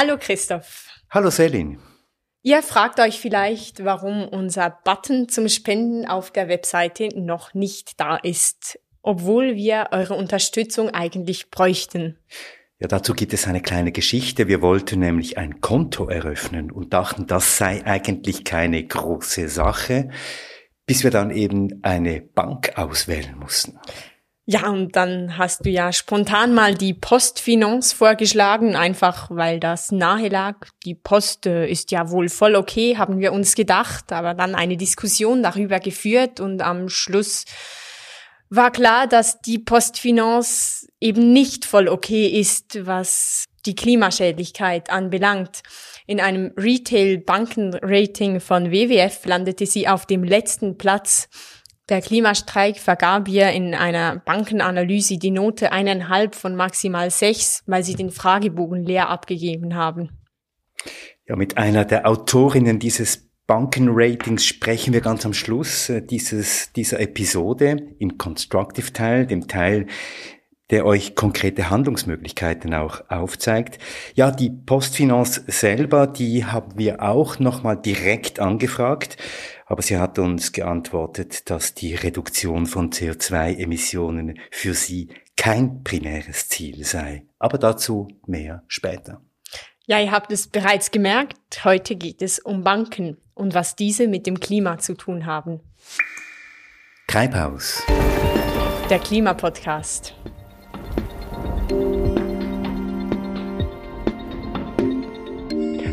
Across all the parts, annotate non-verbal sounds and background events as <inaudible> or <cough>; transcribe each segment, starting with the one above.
Hallo Christoph. Hallo Selin. Ihr fragt euch vielleicht, warum unser Button zum Spenden auf der Webseite noch nicht da ist, obwohl wir eure Unterstützung eigentlich bräuchten. Ja, dazu gibt es eine kleine Geschichte. Wir wollten nämlich ein Konto eröffnen und dachten, das sei eigentlich keine große Sache, bis wir dann eben eine Bank auswählen mussten. Ja, und dann hast du ja spontan mal die Postfinance vorgeschlagen, einfach weil das nahe lag. Die Post äh, ist ja wohl voll okay, haben wir uns gedacht, aber dann eine Diskussion darüber geführt und am Schluss war klar, dass die Postfinance eben nicht voll okay ist, was die Klimaschädlichkeit anbelangt. In einem Retail-Banken-Rating von WWF landete sie auf dem letzten Platz der Klimastreik vergab ihr in einer Bankenanalyse die Note eineinhalb von maximal sechs, weil sie den Fragebogen leer abgegeben haben. Ja, mit einer der Autorinnen dieses Bankenratings sprechen wir ganz am Schluss äh, dieses, dieser Episode im Constructive Teil, dem Teil, der euch konkrete Handlungsmöglichkeiten auch aufzeigt. Ja, die Postfinance selber, die haben wir auch nochmal direkt angefragt aber sie hat uns geantwortet, dass die Reduktion von CO2-Emissionen für sie kein primäres Ziel sei. Aber dazu mehr später. Ja, ihr habt es bereits gemerkt, heute geht es um Banken und was diese mit dem Klima zu tun haben. Treibhaus. Der Klimapodcast.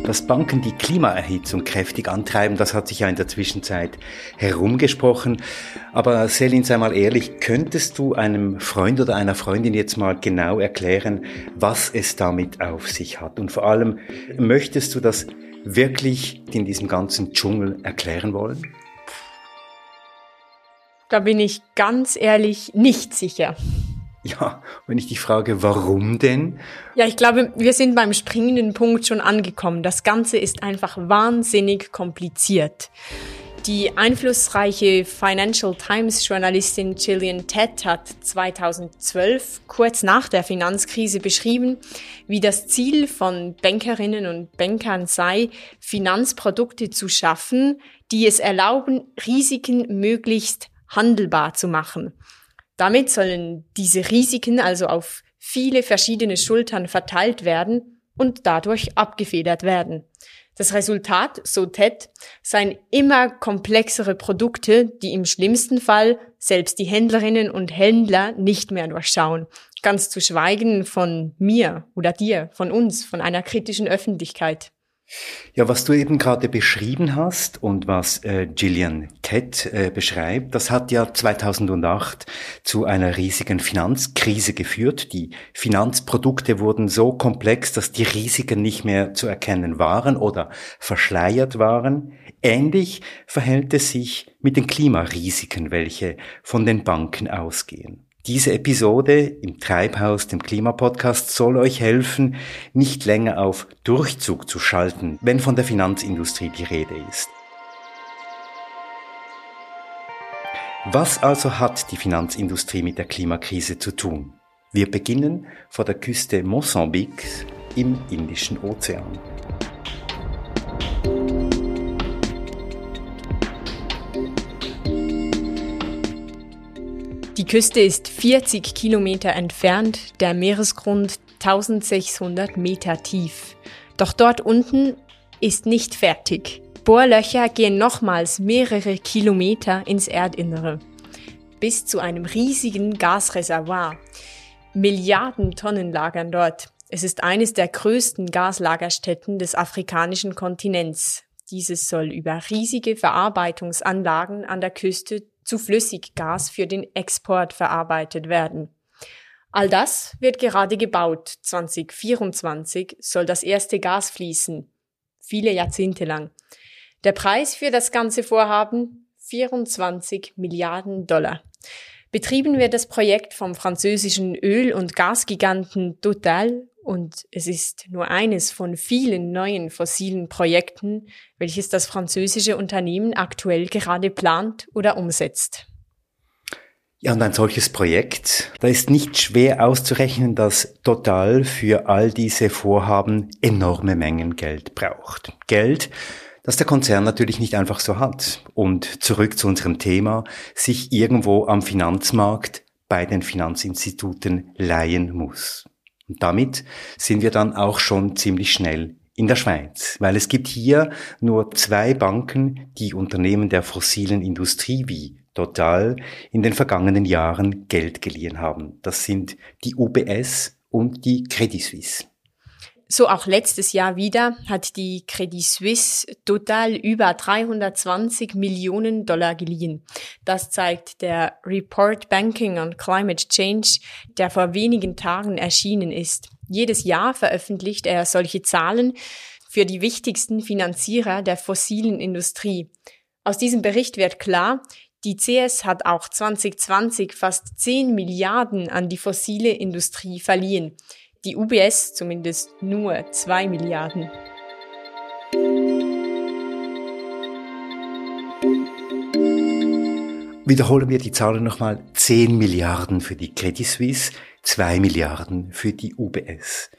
Dass Banken die Klimaerhitzung kräftig antreiben, das hat sich ja in der Zwischenzeit herumgesprochen. Aber Selin, sei mal ehrlich, könntest du einem Freund oder einer Freundin jetzt mal genau erklären, was es damit auf sich hat? Und vor allem, möchtest du das wirklich in diesem ganzen Dschungel erklären wollen? Da bin ich ganz ehrlich nicht sicher. Ja, wenn ich dich frage, warum denn? Ja, ich glaube, wir sind beim springenden Punkt schon angekommen. Das Ganze ist einfach wahnsinnig kompliziert. Die einflussreiche Financial Times Journalistin Gillian Tett hat 2012, kurz nach der Finanzkrise, beschrieben, wie das Ziel von Bankerinnen und Bankern sei, Finanzprodukte zu schaffen, die es erlauben, Risiken möglichst handelbar zu machen. Damit sollen diese Risiken also auf viele verschiedene Schultern verteilt werden und dadurch abgefedert werden. Das Resultat, so Ted, seien immer komplexere Produkte, die im schlimmsten Fall selbst die Händlerinnen und Händler nicht mehr durchschauen. Ganz zu schweigen von mir oder dir, von uns, von einer kritischen Öffentlichkeit. Ja, was du eben gerade beschrieben hast und was äh, Gillian Tett äh, beschreibt, das hat ja 2008 zu einer riesigen Finanzkrise geführt. Die Finanzprodukte wurden so komplex, dass die Risiken nicht mehr zu erkennen waren oder verschleiert waren. Ähnlich verhält es sich mit den Klimarisiken, welche von den Banken ausgehen. Diese Episode im Treibhaus, dem Klimapodcast, soll euch helfen, nicht länger auf Durchzug zu schalten, wenn von der Finanzindustrie die Rede ist. Was also hat die Finanzindustrie mit der Klimakrise zu tun? Wir beginnen vor der Küste Mosambiks im Indischen Ozean. Die Küste ist 40 Kilometer entfernt, der Meeresgrund 1600 Meter tief. Doch dort unten ist nicht fertig. Bohrlöcher gehen nochmals mehrere Kilometer ins Erdinnere. Bis zu einem riesigen Gasreservoir. Milliarden Tonnen lagern dort. Es ist eines der größten Gaslagerstätten des afrikanischen Kontinents. Dieses soll über riesige Verarbeitungsanlagen an der Küste zu Flüssiggas für den Export verarbeitet werden. All das wird gerade gebaut. 2024 soll das erste Gas fließen. Viele Jahrzehnte lang. Der Preis für das ganze Vorhaben 24 Milliarden Dollar. Betrieben wird das Projekt vom französischen Öl- und Gasgiganten Total und es ist nur eines von vielen neuen fossilen Projekten, welches das französische Unternehmen aktuell gerade plant oder umsetzt. Ja, und ein solches Projekt, da ist nicht schwer auszurechnen, dass Total für all diese Vorhaben enorme Mengen Geld braucht. Geld, das der Konzern natürlich nicht einfach so hat. Und zurück zu unserem Thema, sich irgendwo am Finanzmarkt bei den Finanzinstituten leihen muss. Und damit sind wir dann auch schon ziemlich schnell in der Schweiz, weil es gibt hier nur zwei Banken, die Unternehmen der fossilen Industrie wie Total in den vergangenen Jahren Geld geliehen haben. Das sind die UBS und die Credit Suisse. So auch letztes Jahr wieder hat die Credit Suisse total über 320 Millionen Dollar geliehen. Das zeigt der Report Banking on Climate Change, der vor wenigen Tagen erschienen ist. Jedes Jahr veröffentlicht er solche Zahlen für die wichtigsten Finanzierer der fossilen Industrie. Aus diesem Bericht wird klar, die CS hat auch 2020 fast 10 Milliarden an die fossile Industrie verliehen. Die UBS zumindest nur 2 Milliarden. Wiederholen wir die Zahlen nochmal. 10 Milliarden für die Credit Suisse, 2 Milliarden für die UBS.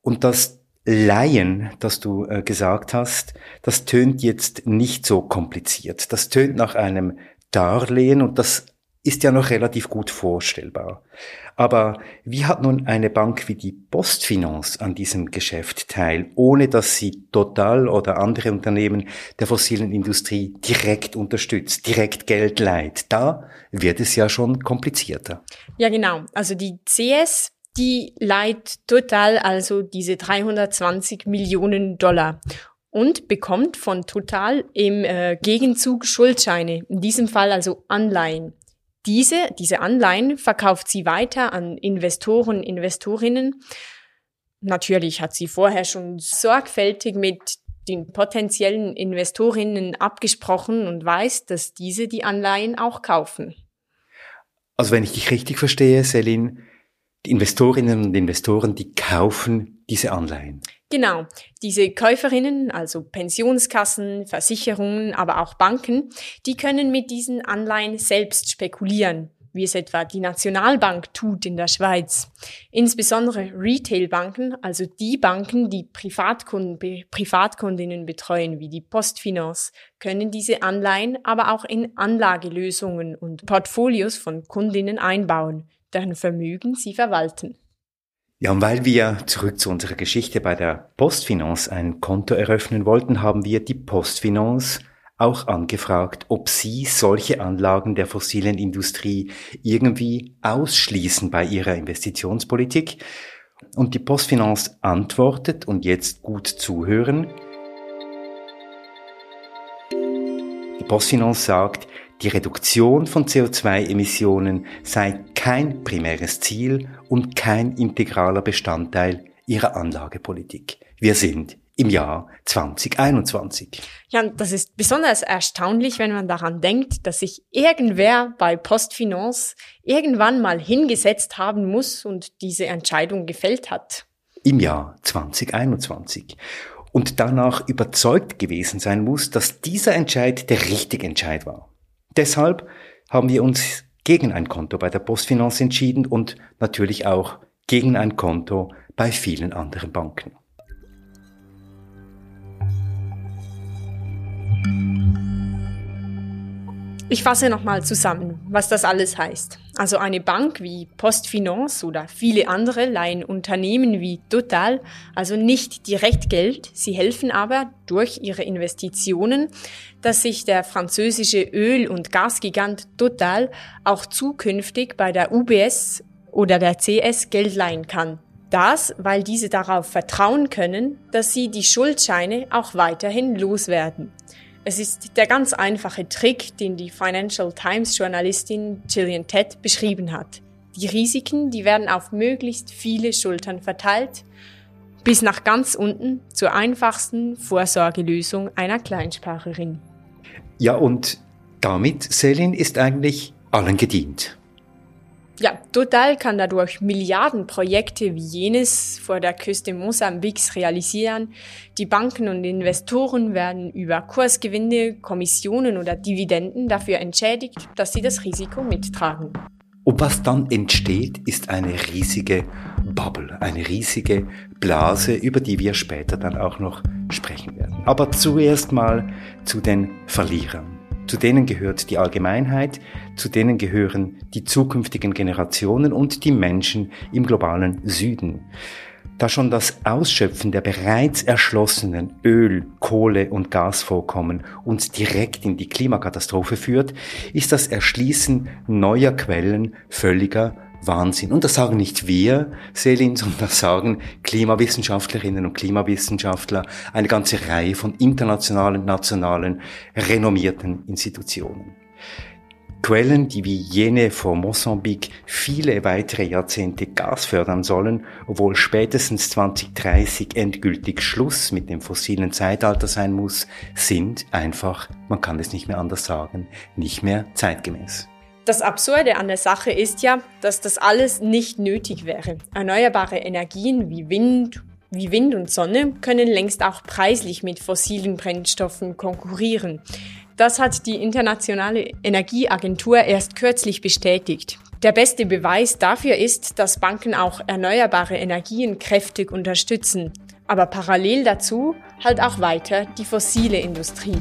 Und das Laien, das du äh, gesagt hast, das tönt jetzt nicht so kompliziert. Das tönt nach einem Darlehen und das ist ja noch relativ gut vorstellbar. Aber wie hat nun eine Bank wie die Postfinance an diesem Geschäft teil, ohne dass sie Total oder andere Unternehmen der fossilen Industrie direkt unterstützt, direkt Geld leiht? Da wird es ja schon komplizierter. Ja, genau. Also die CS, die leiht Total also diese 320 Millionen Dollar und bekommt von Total im äh, Gegenzug Schuldscheine, in diesem Fall also Anleihen. Diese, diese Anleihen verkauft sie weiter an Investoren, Investorinnen. Natürlich hat sie vorher schon sorgfältig mit den potenziellen Investorinnen abgesprochen und weiß, dass diese die Anleihen auch kaufen. Also wenn ich dich richtig verstehe, Selin, die Investorinnen und Investoren, die kaufen diese Anleihen. Genau, diese Käuferinnen, also Pensionskassen, Versicherungen, aber auch Banken, die können mit diesen Anleihen selbst spekulieren, wie es etwa die Nationalbank tut in der Schweiz. Insbesondere Retailbanken, also die Banken, die Privatkunden, Privatkundinnen betreuen, wie die Postfinance, können diese Anleihen aber auch in Anlagelösungen und Portfolios von Kundinnen einbauen, deren Vermögen sie verwalten. Ja, und weil wir zurück zu unserer Geschichte bei der Postfinance ein Konto eröffnen wollten, haben wir die Postfinance auch angefragt, ob sie solche Anlagen der fossilen Industrie irgendwie ausschließen bei ihrer Investitionspolitik. Und die Postfinance antwortet, und jetzt gut zuhören, die Postfinance sagt, die Reduktion von CO2-Emissionen sei kein primäres Ziel und kein integraler Bestandteil ihrer Anlagepolitik. Wir sind im Jahr 2021. Ja, das ist besonders erstaunlich, wenn man daran denkt, dass sich irgendwer bei Postfinance irgendwann mal hingesetzt haben muss und diese Entscheidung gefällt hat. Im Jahr 2021 und danach überzeugt gewesen sein muss, dass dieser Entscheid der richtige Entscheid war. Deshalb haben wir uns gegen ein Konto bei der Postfinance entschieden und natürlich auch gegen ein Konto bei vielen anderen Banken. Ich fasse nochmal zusammen, was das alles heißt. Also eine Bank wie Postfinance oder viele andere leihen Unternehmen wie Total also nicht direkt Geld, sie helfen aber durch ihre Investitionen, dass sich der französische Öl- und Gasgigant Total auch zukünftig bei der UBS oder der CS Geld leihen kann. Das, weil diese darauf vertrauen können, dass sie die Schuldscheine auch weiterhin loswerden. Es ist der ganz einfache Trick, den die Financial Times Journalistin Gillian Tett beschrieben hat. Die Risiken, die werden auf möglichst viele Schultern verteilt, bis nach ganz unten zur einfachsten Vorsorgelösung einer Kleinsparerin. Ja, und damit, Selin, ist eigentlich allen gedient. Ja, Total kann dadurch Milliardenprojekte wie jenes vor der Küste Mosambiks realisieren. Die Banken und Investoren werden über Kursgewinne, Kommissionen oder Dividenden dafür entschädigt, dass sie das Risiko mittragen. Und was dann entsteht, ist eine riesige Bubble, eine riesige Blase, über die wir später dann auch noch sprechen werden. Aber zuerst mal zu den Verlierern. Zu denen gehört die Allgemeinheit, zu denen gehören die zukünftigen Generationen und die Menschen im globalen Süden. Da schon das Ausschöpfen der bereits erschlossenen Öl-, Kohle- und Gasvorkommen uns direkt in die Klimakatastrophe führt, ist das Erschließen neuer Quellen völliger Wahnsinn. Und das sagen nicht wir, Selin, <laughs> sondern das sagen Klimawissenschaftlerinnen und Klimawissenschaftler, eine ganze Reihe von internationalen, nationalen, renommierten Institutionen. Quellen, die wie jene vor Mosambik viele weitere Jahrzehnte Gas fördern sollen, obwohl spätestens 2030 endgültig Schluss mit dem fossilen Zeitalter sein muss, sind einfach, man kann es nicht mehr anders sagen, nicht mehr zeitgemäß. Das Absurde an der Sache ist ja, dass das alles nicht nötig wäre. Erneuerbare Energien wie Wind, wie Wind und Sonne können längst auch preislich mit fossilen Brennstoffen konkurrieren. Das hat die Internationale Energieagentur erst kürzlich bestätigt. Der beste Beweis dafür ist, dass Banken auch erneuerbare Energien kräftig unterstützen, aber parallel dazu halt auch weiter die fossile Industrie.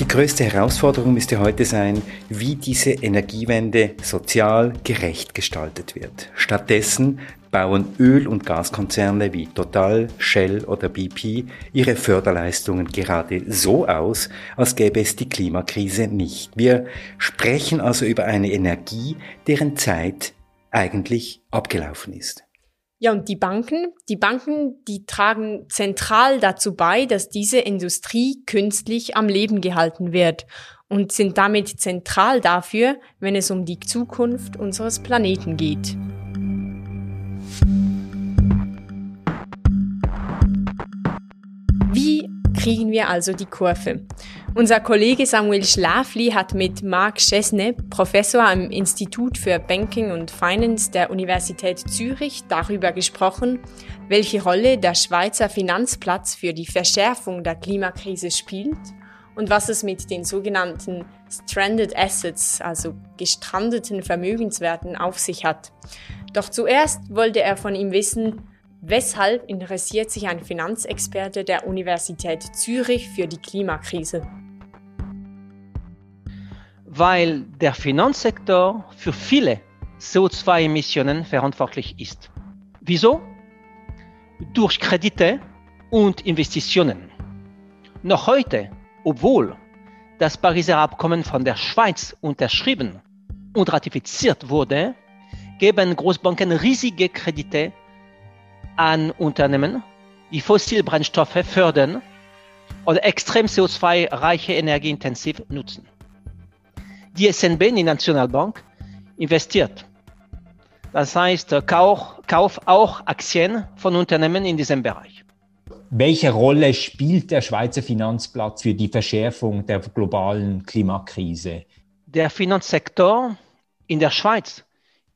Die größte Herausforderung müsste heute sein, wie diese Energiewende sozial gerecht gestaltet wird. Stattdessen bauen Öl- und Gaskonzerne wie Total, Shell oder BP ihre Förderleistungen gerade so aus, als gäbe es die Klimakrise nicht. Wir sprechen also über eine Energie, deren Zeit eigentlich abgelaufen ist. Ja, und die Banken, die Banken, die tragen zentral dazu bei, dass diese Industrie künstlich am Leben gehalten wird und sind damit zentral dafür, wenn es um die Zukunft unseres Planeten geht. Wie kriegen wir also die Kurve? Unser Kollege Samuel Schlafli hat mit Marc Chesne, Professor am Institut für Banking und Finance der Universität Zürich, darüber gesprochen, welche Rolle der Schweizer Finanzplatz für die Verschärfung der Klimakrise spielt und was es mit den sogenannten Stranded Assets, also gestrandeten Vermögenswerten, auf sich hat. Doch zuerst wollte er von ihm wissen, weshalb interessiert sich ein Finanzexperte der Universität Zürich für die Klimakrise weil der Finanzsektor für viele CO2-Emissionen verantwortlich ist. Wieso? Durch Kredite und Investitionen. Noch heute, obwohl das Pariser Abkommen von der Schweiz unterschrieben und ratifiziert wurde, geben Großbanken riesige Kredite an Unternehmen, die Fossilbrennstoffe fördern oder extrem CO2-reiche Energieintensiv nutzen die SNB, die Nationalbank, investiert. Das heißt, kauf, kauf auch Aktien von Unternehmen in diesem Bereich. Welche Rolle spielt der Schweizer Finanzplatz für die Verschärfung der globalen Klimakrise? Der Finanzsektor in der Schweiz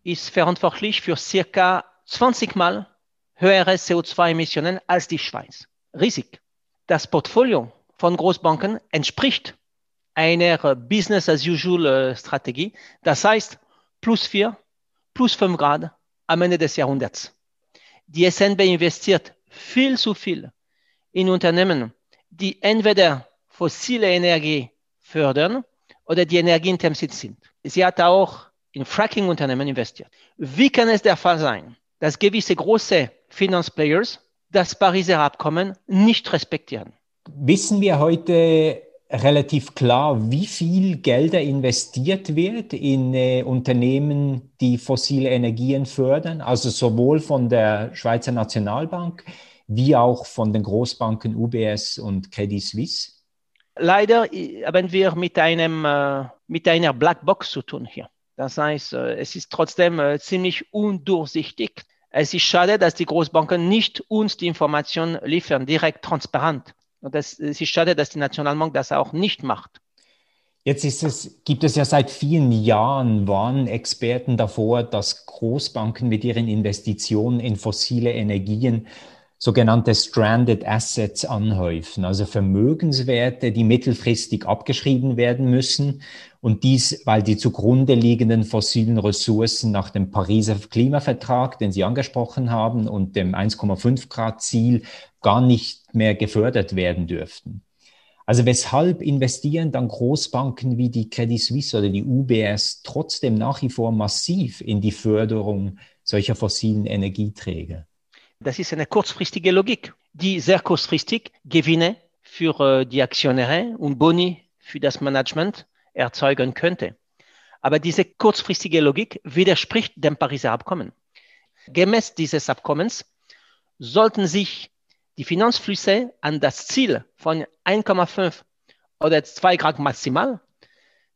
ist verantwortlich für circa 20 Mal höhere CO2-Emissionen als die Schweiz. Riesig. Das Portfolio von Großbanken entspricht einer Business-as-usual-Strategie. Das heißt, plus vier, plus fünf Grad am Ende des Jahrhunderts. Die SNB investiert viel zu viel in Unternehmen, die entweder fossile Energie fördern oder die energieintensiv sind. Sie hat auch in Fracking-Unternehmen investiert. Wie kann es der Fall sein, dass gewisse große Finanzplayers das Pariser Abkommen nicht respektieren? Wissen wir heute relativ klar, wie viel Gelder investiert wird in äh, Unternehmen, die fossile Energien fördern, also sowohl von der Schweizer Nationalbank wie auch von den Großbanken UBS und Credit Suisse? Leider äh, haben wir mit, einem, äh, mit einer Blackbox zu tun hier. Das heißt, äh, es ist trotzdem äh, ziemlich undurchsichtig. Es ist schade, dass die Großbanken nicht uns die Informationen liefern, direkt transparent. Und das, es ist schade, dass die Nationalbank das auch nicht macht. Jetzt es, gibt es ja seit vielen Jahren Warnexperten davor, dass Großbanken mit ihren Investitionen in fossile Energien sogenannte Stranded Assets anhäufen, also Vermögenswerte, die mittelfristig abgeschrieben werden müssen und dies, weil die zugrunde liegenden fossilen Ressourcen nach dem Pariser Klimavertrag, den Sie angesprochen haben, und dem 1,5 Grad Ziel gar nicht mehr gefördert werden dürften. Also weshalb investieren dann Großbanken wie die Credit Suisse oder die UBS trotzdem nach wie vor massiv in die Förderung solcher fossilen Energieträger? Das ist eine kurzfristige Logik, die sehr kurzfristig Gewinne für äh, die Aktionäre und Boni für das Management erzeugen könnte. Aber diese kurzfristige Logik widerspricht dem Pariser Abkommen. Gemäß dieses Abkommens sollten sich die Finanzflüsse an das Ziel von 1,5 oder 2 Grad maximal,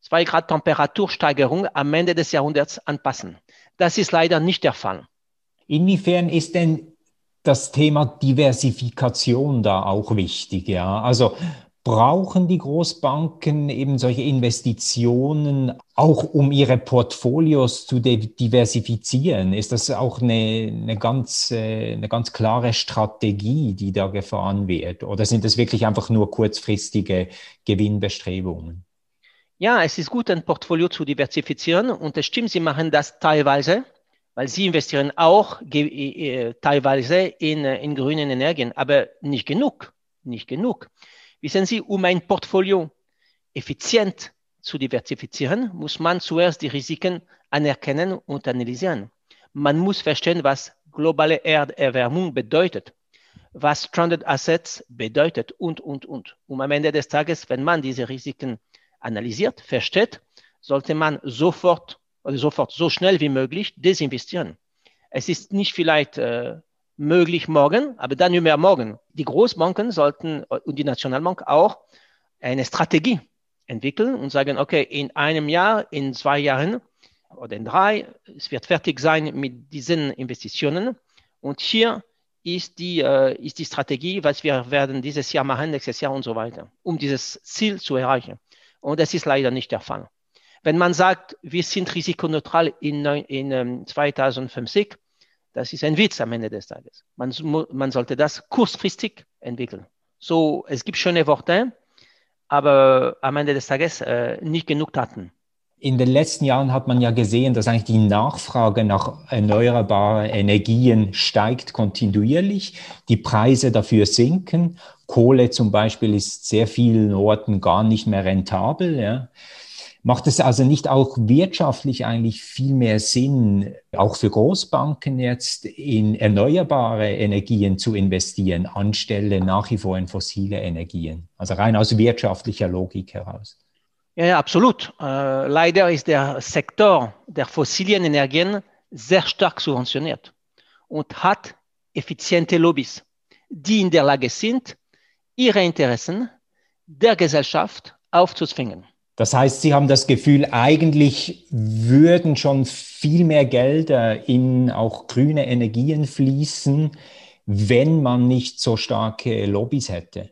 2 Grad Temperatursteigerung am Ende des Jahrhunderts anpassen. Das ist leider nicht der Fall. Inwiefern ist denn das Thema Diversifikation da auch wichtig? Ja, also brauchen die Großbanken eben solche Investitionen auch, um ihre Portfolios zu diversifizieren? Ist das auch eine, eine, ganz, äh, eine ganz klare Strategie, die da gefahren wird? Oder sind das wirklich einfach nur kurzfristige Gewinnbestrebungen? Ja, es ist gut, ein Portfolio zu diversifizieren und es stimmt, Sie machen das teilweise, weil Sie investieren auch äh, teilweise in, äh, in grünen Energien, aber nicht genug, nicht genug. Wissen Sie, um ein Portfolio effizient zu diversifizieren, muss man zuerst die Risiken anerkennen und analysieren. Man muss verstehen, was globale Erderwärmung bedeutet, was Stranded Assets bedeutet und, und, und. Um am Ende des Tages, wenn man diese Risiken analysiert, versteht, sollte man sofort oder sofort so schnell wie möglich desinvestieren. Es ist nicht vielleicht äh, möglich morgen, aber dann mehr morgen. Die Großbanken sollten und die Nationalbank auch eine Strategie entwickeln und sagen, okay, in einem Jahr, in zwei Jahren oder in drei, es wird fertig sein mit diesen Investitionen. Und hier ist die, äh, ist die Strategie, was wir werden dieses Jahr machen, nächstes Jahr und so weiter, um dieses Ziel zu erreichen. Und das ist leider nicht der Fall. Wenn man sagt, wir sind risikoneutral in, in, in 2050, das ist ein Witz am Ende des Tages. Man, man sollte das kurzfristig entwickeln. So, es gibt schöne Worte, aber am Ende des Tages äh, nicht genug Taten. In den letzten Jahren hat man ja gesehen, dass eigentlich die Nachfrage nach erneuerbaren Energien steigt kontinuierlich, die Preise dafür sinken. Kohle zum Beispiel ist sehr vielen Orten gar nicht mehr rentabel. Ja. Macht es also nicht auch wirtschaftlich eigentlich viel mehr Sinn, auch für Großbanken jetzt in erneuerbare Energien zu investieren, anstelle nach wie vor in fossile Energien? Also rein aus wirtschaftlicher Logik heraus. Ja, ja absolut. Äh, leider ist der Sektor der fossilen Energien sehr stark subventioniert und hat effiziente Lobbys, die in der Lage sind, ihre Interessen der Gesellschaft aufzuzwingen. Das heißt, Sie haben das Gefühl, eigentlich würden schon viel mehr Gelder in auch grüne Energien fließen, wenn man nicht so starke Lobbys hätte.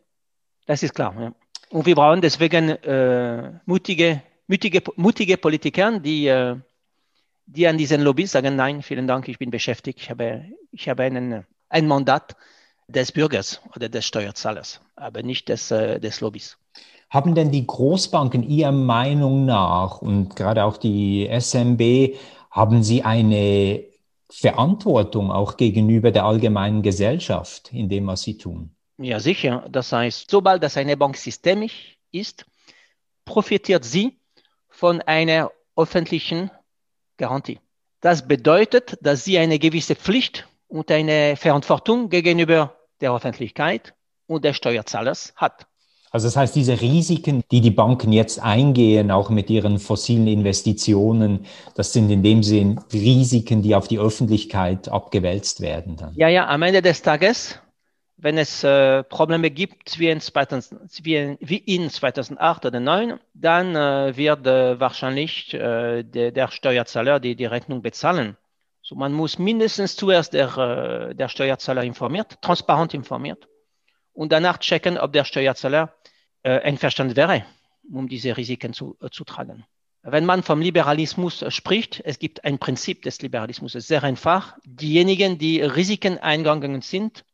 Das ist klar. Ja. Und wir brauchen deswegen äh, mutige, mutige, mutige Politiker, die, äh, die an diesen Lobbys sagen, nein, vielen Dank, ich bin beschäftigt, ich habe, ich habe einen, ein Mandat des Bürgers oder des Steuerzahlers, aber nicht des, äh, des Lobbys. Haben denn die Großbanken Ihrer Meinung nach und gerade auch die SMB, haben sie eine Verantwortung auch gegenüber der allgemeinen Gesellschaft in dem, was sie tun? Ja, sicher. Das heißt, sobald das eine Bank systemisch ist, profitiert sie von einer öffentlichen Garantie. Das bedeutet, dass sie eine gewisse Pflicht und eine Verantwortung gegenüber der Öffentlichkeit und des Steuerzahlers hat. Also das heißt, diese Risiken, die die Banken jetzt eingehen, auch mit ihren fossilen Investitionen, das sind in dem Sinn Risiken, die auf die Öffentlichkeit abgewälzt werden. Dann. Ja, ja, am Ende des Tages, wenn es äh, Probleme gibt wie in, 2000, wie, wie in 2008 oder 2009, dann äh, wird äh, wahrscheinlich äh, der, der Steuerzahler die, die Rechnung bezahlen. So, man muss mindestens zuerst der, äh, der Steuerzahler informiert, transparent informiert und danach checken, ob der Steuerzahler einverstanden wäre um diese Risiken zu, äh, zu tragen. Wenn man vom Liberalismus spricht, es gibt ein Prinzip des Liberalismus, es ist sehr einfach. Diejenigen, die Risiken eingegangen sind,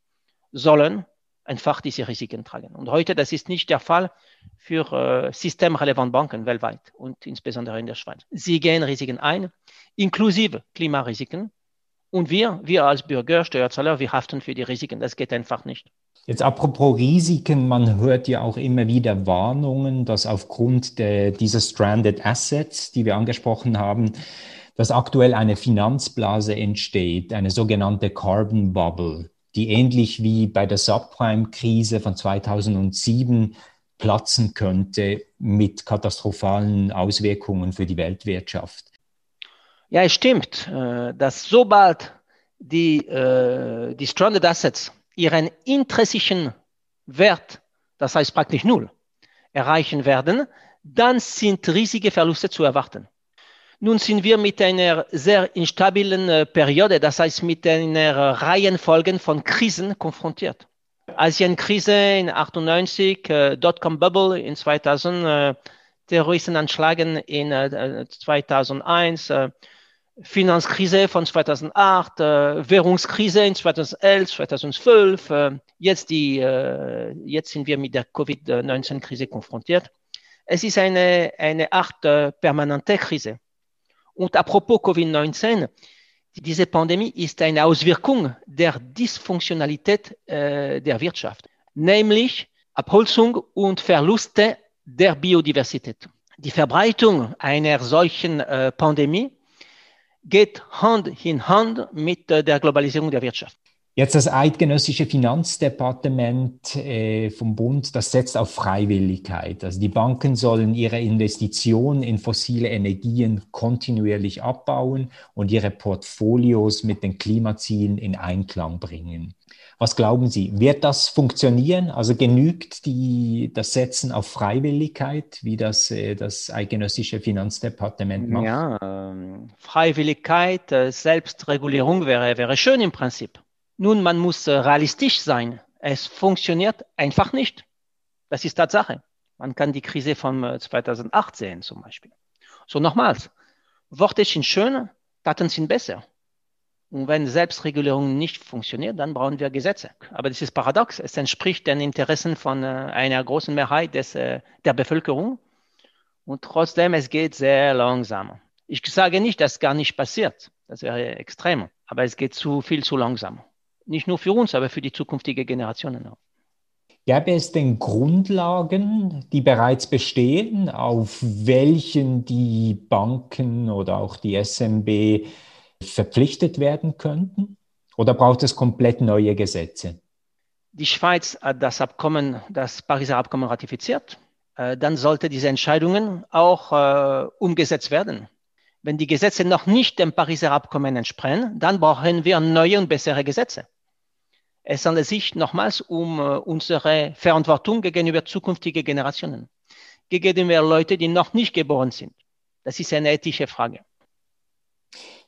sollen einfach diese Risiken tragen. Und heute, das ist nicht der Fall für äh, systemrelevante Banken weltweit und insbesondere in der Schweiz. Sie gehen Risiken ein, inklusive Klimarisiken. Und wir, wir als Bürger, Steuerzahler, wir haften für die Risiken. Das geht einfach nicht. Jetzt apropos Risiken, man hört ja auch immer wieder Warnungen, dass aufgrund der, dieser Stranded Assets, die wir angesprochen haben, dass aktuell eine Finanzblase entsteht, eine sogenannte Carbon Bubble die ähnlich wie bei der Subprime-Krise von 2007 platzen könnte mit katastrophalen Auswirkungen für die Weltwirtschaft. Ja, es stimmt, äh, dass sobald die, äh, die Stranded Assets ihren intrinsischen Wert, das heißt praktisch null, erreichen werden, dann sind riesige Verluste zu erwarten. Nun sind wir mit einer sehr instabilen äh, Periode, das heißt mit einer Reihenfolge von Krisen konfrontiert. Asienkrise in 98, äh, Dotcom-Bubble in 2000, äh, Terroristenanschlagen in äh, 2001, äh, Finanzkrise von 2008, äh, Währungskrise in 2011, 2012. Äh, jetzt, die, äh, jetzt sind wir mit der Covid-19-Krise konfrontiert. Es ist eine, eine Art äh, permanente Krise. Und apropos Covid-19, diese Pandemie ist eine Auswirkung der Dysfunktionalität äh, der Wirtschaft, nämlich Abholzung und Verluste der Biodiversität. Die Verbreitung einer solchen äh, Pandemie geht Hand in Hand mit der Globalisierung der Wirtschaft. Jetzt das eidgenössische Finanzdepartement äh, vom Bund, das setzt auf Freiwilligkeit. Also die Banken sollen ihre Investitionen in fossile Energien kontinuierlich abbauen und ihre Portfolios mit den Klimazielen in Einklang bringen. Was glauben Sie, wird das funktionieren? Also genügt die, das Setzen auf Freiwilligkeit, wie das äh, das eidgenössische Finanzdepartement macht? Ja, ähm, Freiwilligkeit, äh, Selbstregulierung wäre, wäre schön im Prinzip. Nun, man muss äh, realistisch sein. Es funktioniert einfach nicht. Das ist Tatsache. Man kann die Krise von 2008 äh, sehen zum Beispiel. So nochmals, Worte sind schön, Taten sind besser. Und wenn Selbstregulierung nicht funktioniert, dann brauchen wir Gesetze. Aber das ist paradox. Es entspricht den Interessen von äh, einer großen Mehrheit des, der Bevölkerung. Und trotzdem, es geht sehr langsam. Ich sage nicht, dass gar nicht passiert. Das wäre extrem. Aber es geht zu viel zu langsam. Nicht nur für uns, aber für die zukünftigen Generationen auch. Gäbe es denn Grundlagen, die bereits bestehen, auf welchen die Banken oder auch die SMB verpflichtet werden könnten? Oder braucht es komplett neue Gesetze? Die Schweiz hat das Abkommen, das Pariser Abkommen ratifiziert. Äh, dann sollte diese Entscheidungen auch äh, umgesetzt werden. Wenn die Gesetze noch nicht dem Pariser Abkommen entsprechen, dann brauchen wir neue und bessere Gesetze. Es handelt sich nochmals um äh, unsere Verantwortung gegenüber zukünftigen Generationen, gegenüber Leuten, die noch nicht geboren sind. Das ist eine ethische Frage.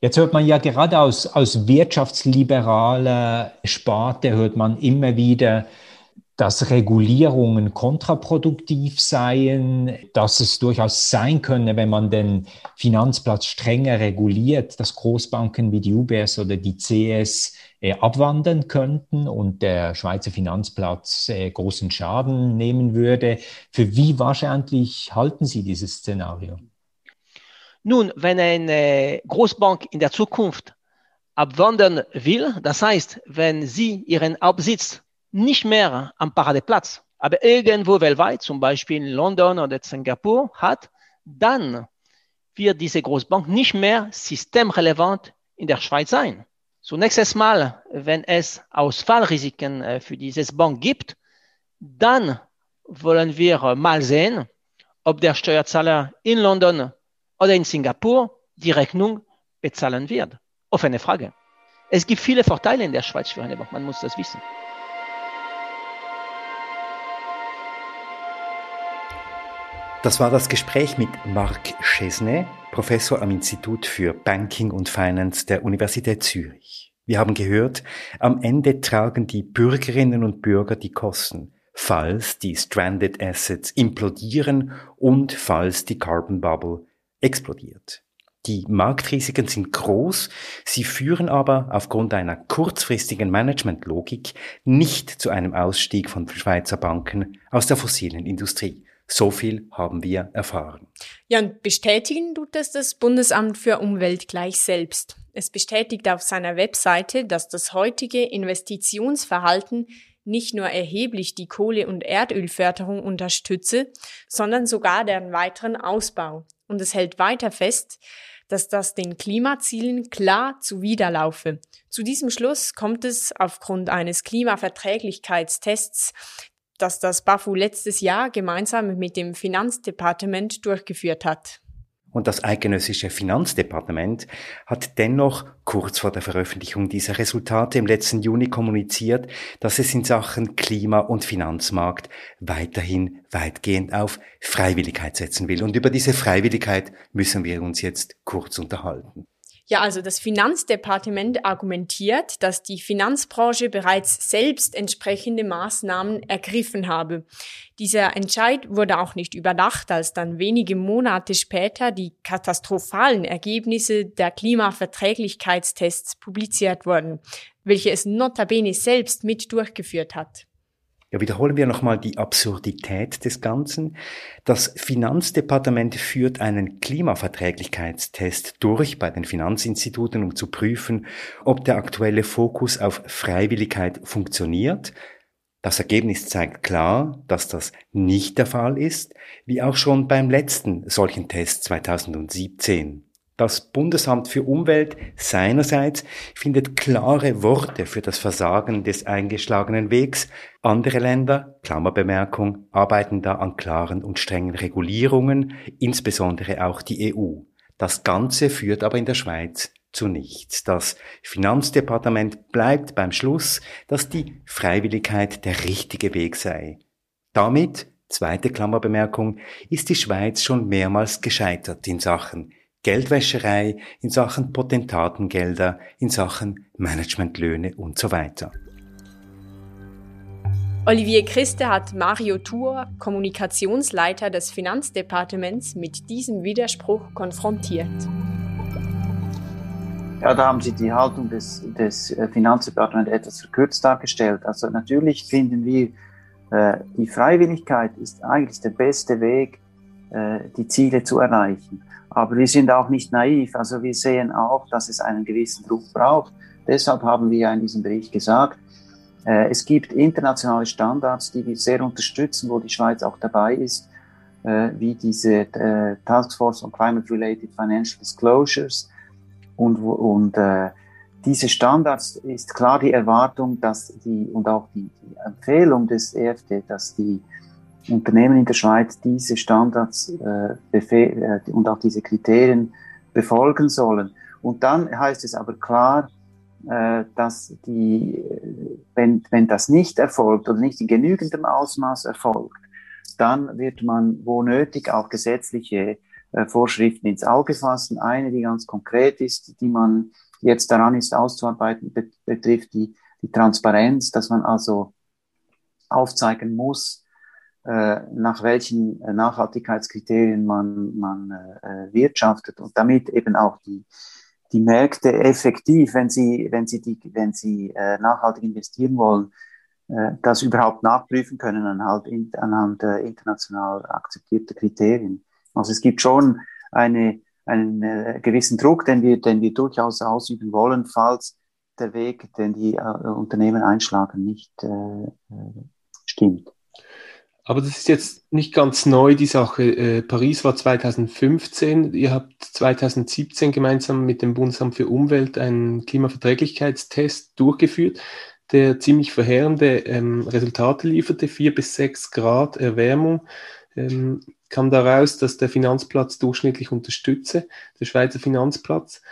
Jetzt hört man ja gerade aus, aus wirtschaftsliberaler Sparte, hört man immer wieder, dass Regulierungen kontraproduktiv seien, dass es durchaus sein könne, wenn man den Finanzplatz strenger reguliert, dass Großbanken wie die UBS oder die CS äh, abwandern könnten und der Schweizer Finanzplatz äh, großen Schaden nehmen würde. Für wie wahrscheinlich halten Sie dieses Szenario? Nun, wenn eine Großbank in der Zukunft abwandern will, das heißt, wenn sie ihren Hauptsitz nicht mehr am Paradeplatz, aber irgendwo weltweit, zum Beispiel in London oder Singapur hat, dann wird diese Großbank nicht mehr systemrelevant in der Schweiz sein. Zunächst Mal, wenn es Ausfallrisiken äh, für dieses Bank gibt, dann wollen wir mal sehen, ob der Steuerzahler in London oder in Singapur die Rechnung bezahlen wird. Offene Frage. Es gibt viele Vorteile in der Schweiz für eine Bank, man muss das wissen. Das war das Gespräch mit Marc Chesnay, Professor am Institut für Banking und Finance der Universität Zürich. Wir haben gehört, am Ende tragen die Bürgerinnen und Bürger die Kosten falls die Stranded Assets implodieren und falls die Carbon Bubble explodiert. Die Marktrisiken sind groß, sie führen aber aufgrund einer kurzfristigen Managementlogik nicht zu einem Ausstieg von Schweizer Banken aus der fossilen Industrie. So viel haben wir erfahren. Ja, und bestätigen tut es das Bundesamt für Umwelt gleich selbst. Es bestätigt auf seiner Webseite, dass das heutige Investitionsverhalten nicht nur erheblich die Kohle- und Erdölförderung unterstütze, sondern sogar deren weiteren Ausbau. Und es hält weiter fest, dass das den Klimazielen klar zuwiderlaufe. Zu diesem Schluss kommt es aufgrund eines Klimaverträglichkeitstests, das das BAFU letztes Jahr gemeinsam mit dem Finanzdepartement durchgeführt hat. Und das eidgenössische Finanzdepartement hat dennoch kurz vor der Veröffentlichung dieser Resultate im letzten Juni kommuniziert, dass es in Sachen Klima- und Finanzmarkt weiterhin weitgehend auf Freiwilligkeit setzen will. Und über diese Freiwilligkeit müssen wir uns jetzt kurz unterhalten. Ja, also das Finanzdepartement argumentiert, dass die Finanzbranche bereits selbst entsprechende Maßnahmen ergriffen habe. Dieser Entscheid wurde auch nicht überdacht, als dann wenige Monate später die katastrophalen Ergebnisse der Klimaverträglichkeitstests publiziert wurden, welche es notabene selbst mit durchgeführt hat. Ja, wiederholen wir nochmal die Absurdität des Ganzen. Das Finanzdepartement führt einen Klimaverträglichkeitstest durch bei den Finanzinstituten, um zu prüfen, ob der aktuelle Fokus auf Freiwilligkeit funktioniert. Das Ergebnis zeigt klar, dass das nicht der Fall ist, wie auch schon beim letzten solchen Test 2017. Das Bundesamt für Umwelt seinerseits findet klare Worte für das Versagen des eingeschlagenen Wegs. Andere Länder, Klammerbemerkung, arbeiten da an klaren und strengen Regulierungen, insbesondere auch die EU. Das Ganze führt aber in der Schweiz zu nichts. Das Finanzdepartement bleibt beim Schluss, dass die Freiwilligkeit der richtige Weg sei. Damit, zweite Klammerbemerkung, ist die Schweiz schon mehrmals gescheitert in Sachen Geldwäscherei, in Sachen Potentatengelder, in Sachen Managementlöhne und so weiter. Olivier Christe hat Mario Tour, Kommunikationsleiter des Finanzdepartements, mit diesem Widerspruch konfrontiert. Ja, da haben Sie die Haltung des, des äh, Finanzdepartements etwas verkürzt dargestellt. Also natürlich finden wir, äh, die Freiwilligkeit ist eigentlich der beste Weg, äh, die Ziele zu erreichen. Aber wir sind auch nicht naiv. Also wir sehen auch, dass es einen gewissen Druck braucht. Deshalb haben wir ja in diesem Bericht gesagt, äh, es gibt internationale Standards, die wir sehr unterstützen, wo die Schweiz auch dabei ist, äh, wie diese äh, Task Force on Climate-Related Financial Disclosures. Und, und äh, diese Standards ist klar die Erwartung, dass die und auch die, die Empfehlung des EFD, dass die Unternehmen in der Schweiz diese Standards äh, äh, und auch diese Kriterien befolgen sollen. Und dann heißt es aber klar, äh, dass die, wenn, wenn das nicht erfolgt oder nicht in genügendem Ausmaß erfolgt, dann wird man wo nötig auch gesetzliche äh, Vorschriften ins Auge fassen. Eine, die ganz konkret ist, die man jetzt daran ist auszuarbeiten, betrifft die, die Transparenz, dass man also aufzeigen muss, äh, nach welchen äh, Nachhaltigkeitskriterien man, man äh, wirtschaftet und damit eben auch die, die Märkte effektiv, wenn sie, wenn sie, die, wenn sie äh, nachhaltig investieren wollen, äh, das überhaupt nachprüfen können anhand, anhand äh, international akzeptierter Kriterien. Also es gibt schon eine, einen äh, gewissen Druck, den wir, den wir durchaus ausüben wollen, falls der Weg, den die äh, Unternehmen einschlagen, nicht äh, stimmt. Aber das ist jetzt nicht ganz neu, die Sache. Äh, Paris war 2015. Ihr habt 2017 gemeinsam mit dem Bundesamt für Umwelt einen Klimaverträglichkeitstest durchgeführt, der ziemlich verheerende ähm, Resultate lieferte. Vier bis sechs Grad Erwärmung ähm, kam daraus, dass der Finanzplatz durchschnittlich unterstütze, der Schweizer Finanzplatz.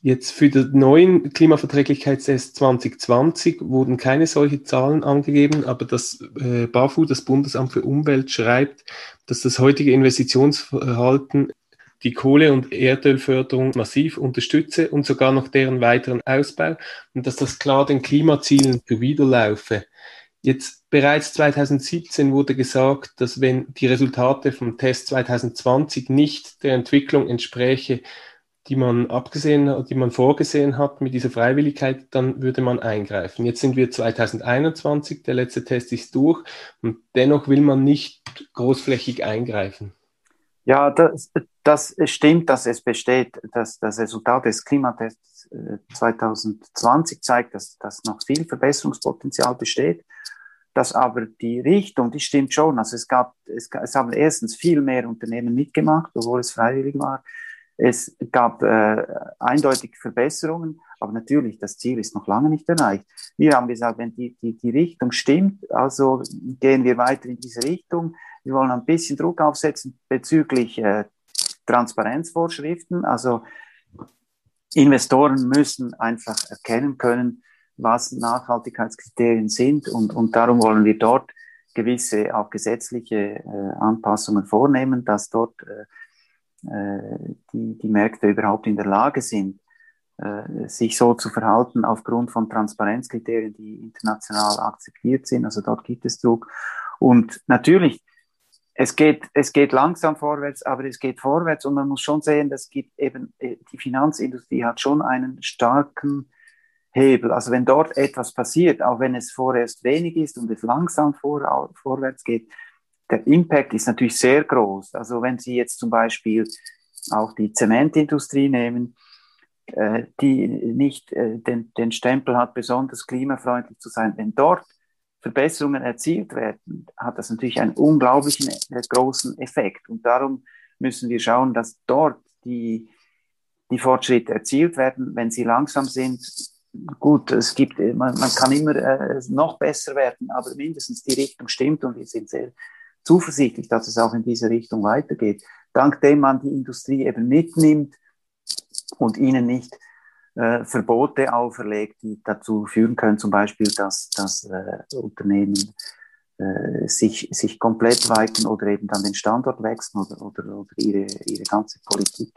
Jetzt für den neuen Klimaverträglichkeitstest 2020 wurden keine solche Zahlen angegeben, aber das äh, BAFU, das Bundesamt für Umwelt, schreibt, dass das heutige Investitionsverhalten die Kohle- und Erdölförderung massiv unterstütze und sogar noch deren weiteren Ausbau und dass das klar den Klimazielen zuwiderlaufe. Jetzt bereits 2017 wurde gesagt, dass wenn die Resultate vom Test 2020 nicht der Entwicklung entspräche, die man abgesehen, die man vorgesehen hat mit dieser Freiwilligkeit, dann würde man eingreifen. Jetzt sind wir 2021, der letzte Test ist durch und dennoch will man nicht großflächig eingreifen. Ja, das, das stimmt, dass es besteht, dass das Resultat des Klimatests 2020 äh, zeigt, dass, dass noch viel Verbesserungspotenzial besteht. Dass aber die Richtung, die stimmt schon. Also es gab, es, es haben erstens viel mehr Unternehmen mitgemacht, obwohl es freiwillig war. Es gab äh, eindeutig Verbesserungen, aber natürlich, das Ziel ist noch lange nicht erreicht. Wir haben gesagt, wenn die, die, die Richtung stimmt, also gehen wir weiter in diese Richtung. Wir wollen ein bisschen Druck aufsetzen bezüglich äh, Transparenzvorschriften. Also Investoren müssen einfach erkennen können, was Nachhaltigkeitskriterien sind und, und darum wollen wir dort gewisse auch gesetzliche äh, Anpassungen vornehmen, dass dort äh, die, die Märkte überhaupt in der Lage sind, äh, sich so zu verhalten aufgrund von Transparenzkriterien, die international akzeptiert sind. Also dort gibt es Druck. Und natürlich, es geht, es geht langsam vorwärts, aber es geht vorwärts und man muss schon sehen, das gibt eben, äh, die Finanzindustrie hat schon einen starken Hebel. Also wenn dort etwas passiert, auch wenn es vorerst wenig ist und es langsam vor, vorwärts geht, der Impact ist natürlich sehr groß. Also wenn Sie jetzt zum Beispiel auch die Zementindustrie nehmen, äh, die nicht äh, den, den Stempel hat, besonders klimafreundlich zu sein, wenn dort Verbesserungen erzielt werden, hat das natürlich einen unglaublichen äh, großen Effekt. Und darum müssen wir schauen, dass dort die, die Fortschritte erzielt werden. Wenn sie langsam sind, gut, es gibt, man, man kann immer äh, noch besser werden, aber mindestens die Richtung stimmt und wir sind sehr zuversichtlich, dass es auch in diese Richtung weitergeht, dank dem man die Industrie eben mitnimmt und ihnen nicht äh, Verbote auferlegt, die dazu führen können, zum Beispiel, dass, dass äh, Unternehmen äh, sich, sich komplett weiten oder eben dann den Standort wechseln oder, oder, oder ihre, ihre ganze Politik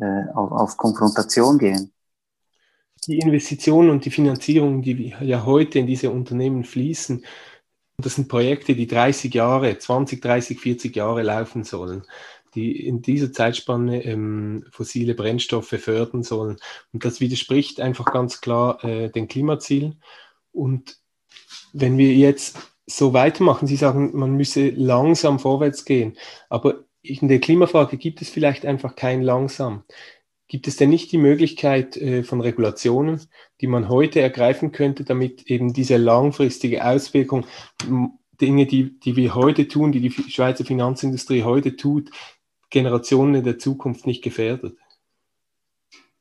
äh, auf, auf Konfrontation gehen. Die Investitionen und die Finanzierung, die ja heute in diese Unternehmen fließen, das sind Projekte, die 30 Jahre, 20, 30, 40 Jahre laufen sollen, die in dieser Zeitspanne ähm, fossile Brennstoffe fördern sollen. Und das widerspricht einfach ganz klar äh, den Klimazielen. Und wenn wir jetzt so weitermachen, Sie sagen, man müsse langsam vorwärts gehen, aber in der Klimafrage gibt es vielleicht einfach kein langsam. Gibt es denn nicht die Möglichkeit äh, von Regulationen, die man heute ergreifen könnte, damit eben diese langfristige Auswirkung, Dinge, die, die wir heute tun, die die Schweizer Finanzindustrie heute tut, Generationen in der Zukunft nicht gefährdet?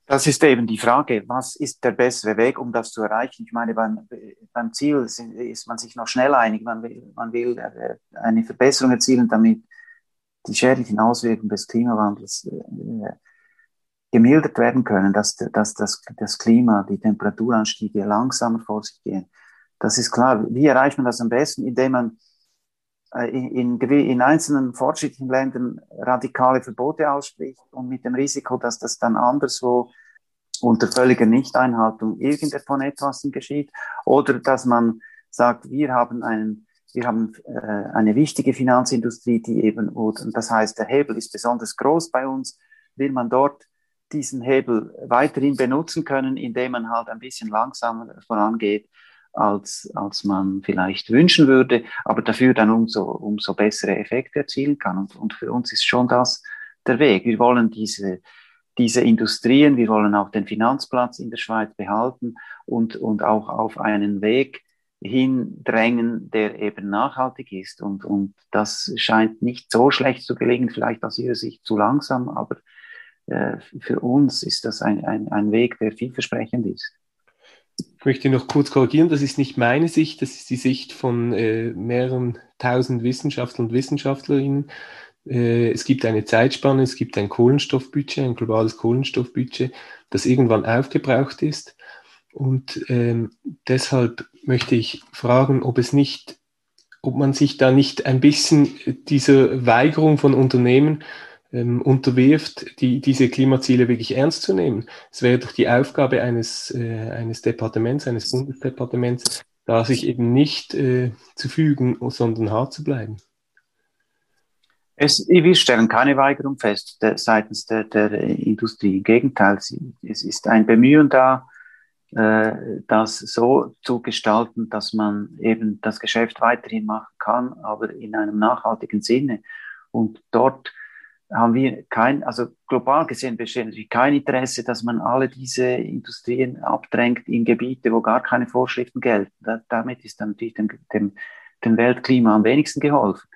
Das ist eben die Frage, was ist der bessere Weg, um das zu erreichen? Ich meine, beim, beim Ziel ist man sich noch schnell einig. Man will, man will äh, eine Verbesserung erzielen, damit die schädlichen Auswirkungen des Klimawandels äh, gemildert werden können, dass, dass das, das Klima, die Temperaturanstiege langsamer vor sich gehen. Das ist klar. Wie erreicht man das am besten? Indem man äh, in, in, in einzelnen fortschrittlichen Ländern radikale Verbote ausspricht und mit dem Risiko, dass das dann anderswo unter völliger Nichteinhaltung irgendetwas etwas geschieht oder dass man sagt, wir haben einen wir haben äh, eine wichtige Finanzindustrie, die eben, und das heißt, der Hebel ist besonders groß bei uns, will man dort diesen Hebel weiterhin benutzen können, indem man halt ein bisschen langsamer vorangeht, als, als man vielleicht wünschen würde, aber dafür dann umso, umso bessere Effekte erzielen kann. Und, und für uns ist schon das der Weg. Wir wollen diese, diese Industrien, wir wollen auch den Finanzplatz in der Schweiz behalten und, und auch auf einen Weg hindrängen, der eben nachhaltig ist. Und, und das scheint nicht so schlecht zu gelingen, vielleicht aus Ihrer Sicht zu langsam, aber für uns ist das ein, ein, ein Weg, der vielversprechend ist. Ich möchte noch kurz korrigieren, das ist nicht meine Sicht, das ist die Sicht von äh, mehreren tausend Wissenschaftlern und Wissenschaftlerinnen. Äh, es gibt eine Zeitspanne, es gibt ein Kohlenstoffbudget, ein globales Kohlenstoffbudget, das irgendwann aufgebraucht ist. Und ähm, deshalb möchte ich fragen, ob es nicht, ob man sich da nicht ein bisschen dieser Weigerung von Unternehmen ähm, unterwirft, die, diese Klimaziele wirklich ernst zu nehmen. Es wäre doch die Aufgabe eines, äh, eines Departements, eines Bundesdepartements, da sich eben nicht äh, zu fügen, sondern hart zu bleiben? Es, wir stellen keine Weigerung fest der, seitens der, der, Industrie. Im Gegenteil, es ist ein Bemühen da, äh, das so zu gestalten, dass man eben das Geschäft weiterhin machen kann, aber in einem nachhaltigen Sinne. Und dort haben wir kein, also global gesehen besteht natürlich kein Interesse, dass man alle diese Industrien abdrängt in Gebiete, wo gar keine Vorschriften gelten. Da, damit ist dann natürlich dem, dem, dem Weltklima am wenigsten geholfen.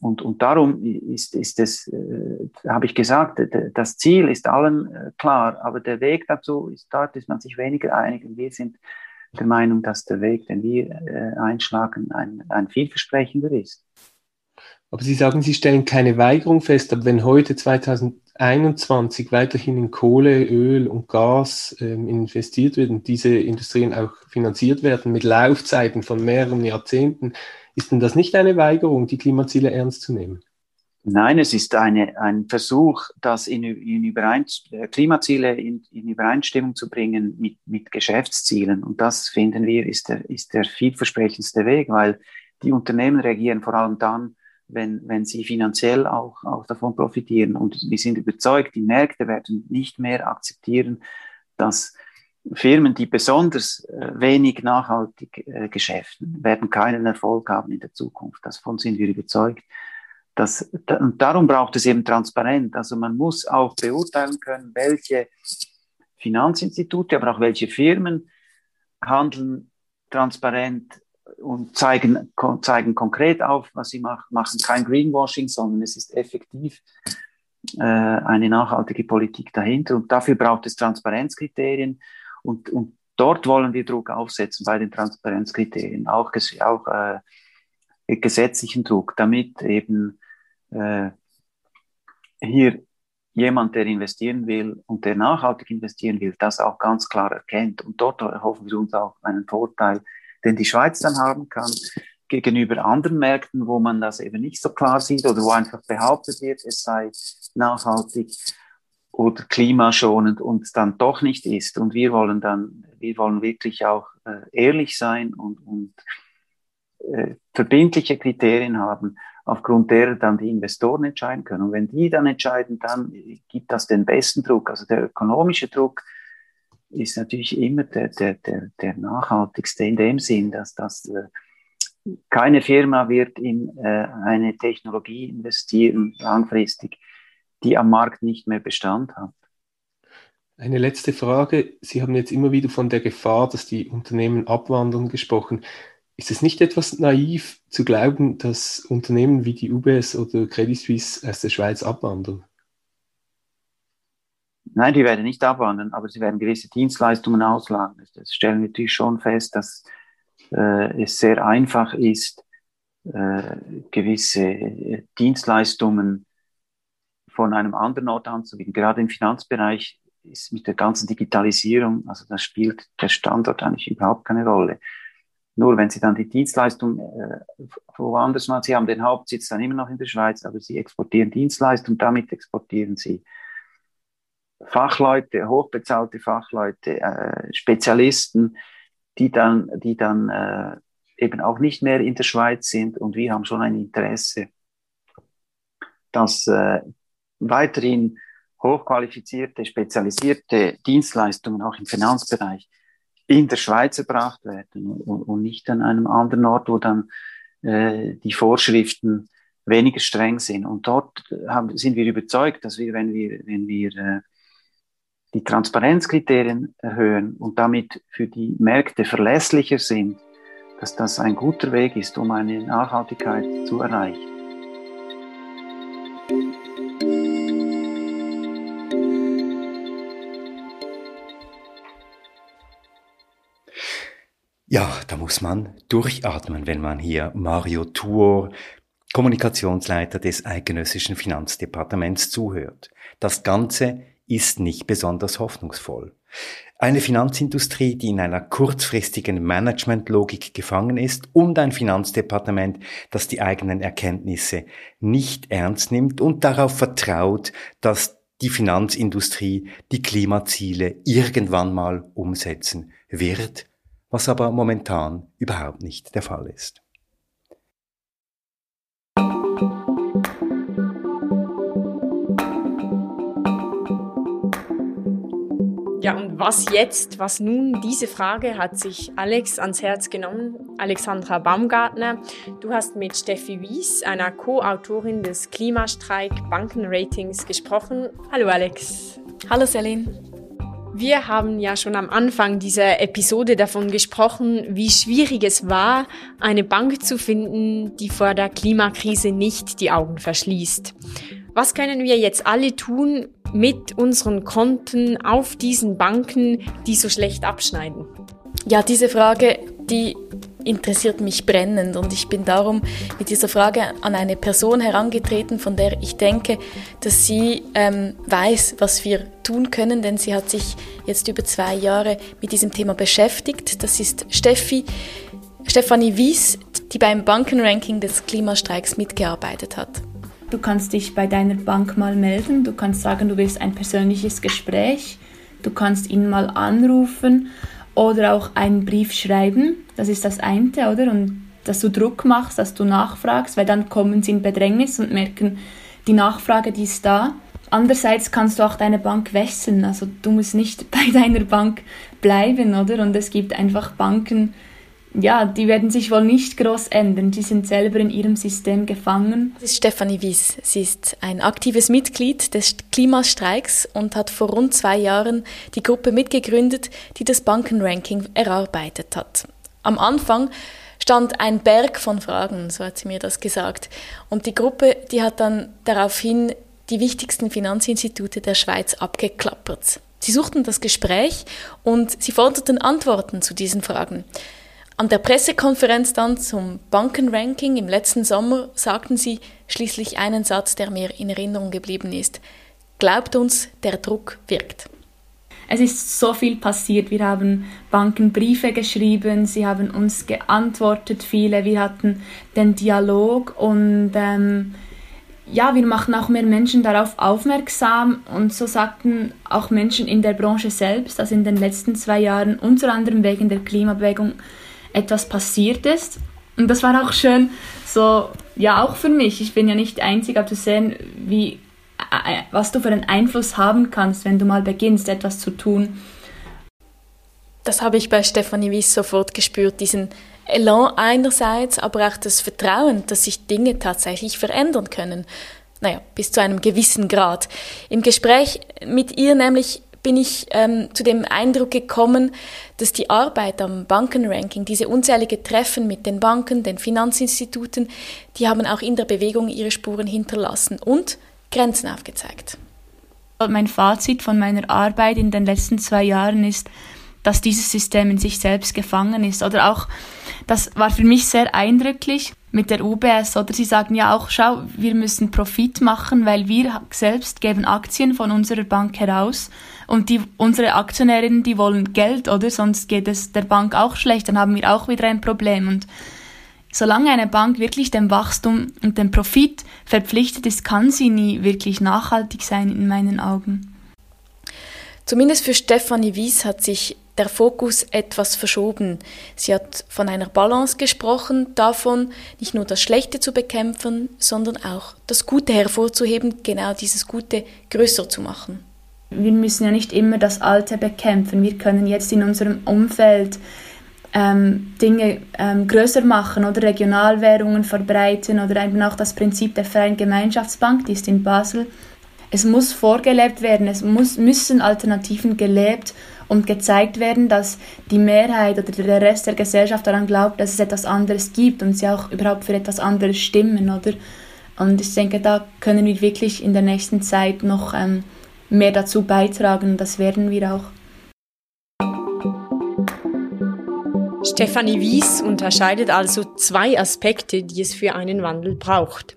Und, und darum ist, ist es, äh, habe ich gesagt, das Ziel ist allen äh, klar, aber der Weg dazu ist, dort ist man sich weniger einig. Und wir sind der Meinung, dass der Weg, den wir äh, einschlagen, ein, ein vielversprechender ist. Aber Sie sagen, Sie stellen keine Weigerung fest, aber wenn heute 2021 weiterhin in Kohle, Öl und Gas ähm, investiert wird und diese Industrien auch finanziert werden mit Laufzeiten von mehreren Jahrzehnten, ist denn das nicht eine Weigerung, die Klimaziele ernst zu nehmen? Nein, es ist eine, ein Versuch, das in, in äh, Klimaziele in, in, Übereinstimmung zu bringen mit, mit Geschäftszielen. Und das finden wir ist der, ist der vielversprechendste Weg, weil die Unternehmen reagieren vor allem dann, wenn, wenn sie finanziell auch, auch davon profitieren. Und wir sind überzeugt, die Märkte werden nicht mehr akzeptieren, dass Firmen, die besonders äh, wenig nachhaltig äh, geschäften, werden keinen Erfolg haben in der Zukunft. Davon sind wir überzeugt. Das, und darum braucht es eben Transparenz. Also man muss auch beurteilen können, welche Finanzinstitute, aber auch welche Firmen handeln transparent und zeigen, zeigen konkret auf, was sie machen, machen kein Greenwashing, sondern es ist effektiv äh, eine nachhaltige Politik dahinter. Und dafür braucht es Transparenzkriterien. Und, und dort wollen wir Druck aufsetzen bei den Transparenzkriterien, auch, auch äh, gesetzlichen Druck, damit eben äh, hier jemand, der investieren will und der nachhaltig investieren will, das auch ganz klar erkennt. Und dort hoffen wir uns auch einen Vorteil den die Schweiz dann haben kann, gegenüber anderen Märkten, wo man das eben nicht so klar sieht oder wo einfach behauptet wird, es sei nachhaltig oder klimaschonend und dann doch nicht ist. Und wir wollen dann, wir wollen wirklich auch äh, ehrlich sein und, und äh, verbindliche Kriterien haben, aufgrund derer dann die Investoren entscheiden können. Und wenn die dann entscheiden, dann gibt das den besten Druck. Also der ökonomische Druck ist natürlich immer der, der, der, der nachhaltigste in dem Sinn, dass das äh, keine Firma wird in äh, eine Technologie investieren langfristig, die am Markt nicht mehr Bestand hat. Eine letzte Frage. Sie haben jetzt immer wieder von der Gefahr, dass die Unternehmen abwandern gesprochen. Ist es nicht etwas naiv zu glauben, dass Unternehmen wie die UBS oder Credit Suisse aus der Schweiz abwandern? Nein, die werden nicht abwandern, aber sie werden gewisse Dienstleistungen auslagern. Das stellen wir natürlich schon fest, dass äh, es sehr einfach ist, äh, gewisse Dienstleistungen von einem anderen Ort anzubieten. Gerade im Finanzbereich ist mit der ganzen Digitalisierung, also da spielt der Standort eigentlich überhaupt keine Rolle. Nur wenn Sie dann die Dienstleistung äh, woanders machen, Sie haben den Hauptsitz dann immer noch in der Schweiz, aber Sie exportieren Dienstleistung, damit exportieren Sie Fachleute, hochbezahlte Fachleute, äh, Spezialisten, die dann, die dann äh, eben auch nicht mehr in der Schweiz sind. Und wir haben schon ein Interesse, dass äh, weiterhin hochqualifizierte, spezialisierte Dienstleistungen auch im Finanzbereich in der Schweiz erbracht werden und, und nicht an einem anderen Ort, wo dann äh, die Vorschriften weniger streng sind. Und dort haben, sind wir überzeugt, dass wir, wenn wir, wenn wir äh, die Transparenzkriterien erhöhen und damit für die Märkte verlässlicher sind, dass das ein guter Weg ist, um eine Nachhaltigkeit zu erreichen. Ja, da muss man durchatmen, wenn man hier Mario Tuor, Kommunikationsleiter des Eidgenössischen Finanzdepartements, zuhört. Das Ganze ist nicht besonders hoffnungsvoll. Eine Finanzindustrie, die in einer kurzfristigen Managementlogik gefangen ist und ein Finanzdepartement, das die eigenen Erkenntnisse nicht ernst nimmt und darauf vertraut, dass die Finanzindustrie die Klimaziele irgendwann mal umsetzen wird. was aber momentan überhaupt nicht der Fall ist. Ja, und was jetzt? Was nun? Diese Frage hat sich Alex ans Herz genommen. Alexandra Baumgartner, du hast mit Steffi Wies, einer Co-Autorin des Klimastreik Bankenratings, gesprochen. Hallo Alex. Hallo Celine. Wir haben ja schon am Anfang dieser Episode davon gesprochen, wie schwierig es war, eine Bank zu finden, die vor der Klimakrise nicht die Augen verschließt. Was können wir jetzt alle tun mit unseren Konten auf diesen Banken, die so schlecht abschneiden? Ja, diese Frage, die interessiert mich brennend und ich bin darum mit dieser Frage an eine Person herangetreten, von der ich denke, dass sie ähm, weiß, was wir tun können, denn sie hat sich jetzt über zwei Jahre mit diesem Thema beschäftigt. Das ist Steffi, Stefanie Wies, die beim Bankenranking des Klimastreiks mitgearbeitet hat. Du kannst dich bei deiner Bank mal melden, du kannst sagen, du willst ein persönliches Gespräch, du kannst ihn mal anrufen oder auch einen Brief schreiben. Das ist das eine, oder? Und dass du Druck machst, dass du nachfragst, weil dann kommen sie in Bedrängnis und merken, die Nachfrage, die ist da. Andererseits kannst du auch deine Bank wechseln. Also du musst nicht <laughs> bei deiner Bank bleiben, oder? Und es gibt einfach Banken, ja, die werden sich wohl nicht groß ändern. Die sind selber in ihrem System gefangen. Das ist Stefanie Wies. Sie ist ein aktives Mitglied des Klimastreiks und hat vor rund zwei Jahren die Gruppe mitgegründet, die das Bankenranking erarbeitet hat. Am Anfang stand ein Berg von Fragen, so hat sie mir das gesagt. Und die Gruppe, die hat dann daraufhin die wichtigsten Finanzinstitute der Schweiz abgeklappert. Sie suchten das Gespräch und sie forderten Antworten zu diesen Fragen. An der Pressekonferenz dann zum Bankenranking im letzten Sommer sagten sie schließlich einen Satz, der mir in Erinnerung geblieben ist. Glaubt uns, der Druck wirkt. Es ist so viel passiert. Wir haben Banken Briefe geschrieben, sie haben uns geantwortet, viele. Wir hatten den Dialog und ähm, ja, wir machen auch mehr Menschen darauf aufmerksam und so sagten auch Menschen in der Branche selbst, dass in den letzten zwei Jahren unter anderem wegen der Klimabewegung etwas passiert ist. Und das war auch schön, so, ja, auch für mich. Ich bin ja nicht einzig, aber zu sehen, wie, äh, was du für einen Einfluss haben kannst, wenn du mal beginnst, etwas zu tun. Das habe ich bei Stefanie Wies sofort gespürt, diesen Elan einerseits, aber auch das Vertrauen, dass sich Dinge tatsächlich verändern können. Naja, bis zu einem gewissen Grad. Im Gespräch mit ihr nämlich bin ich ähm, zu dem Eindruck gekommen, dass die Arbeit am Bankenranking, diese unzählige Treffen mit den Banken, den Finanzinstituten, die haben auch in der Bewegung ihre Spuren hinterlassen und Grenzen aufgezeigt. Mein Fazit von meiner Arbeit in den letzten zwei Jahren ist, dass dieses System in sich selbst gefangen ist. Oder auch, das war für mich sehr eindrücklich mit der UBS. Oder sie sagen ja auch, schau, wir müssen Profit machen, weil wir selbst geben Aktien von unserer Bank heraus und die, unsere Aktionärinnen, die wollen Geld, oder? Sonst geht es der Bank auch schlecht, dann haben wir auch wieder ein Problem. Und solange eine Bank wirklich dem Wachstum und dem Profit verpflichtet ist, kann sie nie wirklich nachhaltig sein in meinen Augen. Zumindest für Stefanie Wies hat sich der Fokus etwas verschoben. Sie hat von einer Balance gesprochen, davon nicht nur das Schlechte zu bekämpfen, sondern auch das Gute hervorzuheben, genau dieses Gute größer zu machen wir müssen ja nicht immer das Alte bekämpfen. Wir können jetzt in unserem Umfeld ähm, Dinge ähm, größer machen oder Regionalwährungen verbreiten oder eben auch das Prinzip der freien Gemeinschaftsbank, die ist in Basel. Es muss vorgelebt werden, es muss, müssen Alternativen gelebt und gezeigt werden, dass die Mehrheit oder der Rest der Gesellschaft daran glaubt, dass es etwas anderes gibt und sie auch überhaupt für etwas anderes stimmen, oder? Und ich denke, da können wir wirklich in der nächsten Zeit noch ähm, mehr dazu beitragen. Das werden wir auch. Stefanie Wies unterscheidet also zwei Aspekte, die es für einen Wandel braucht.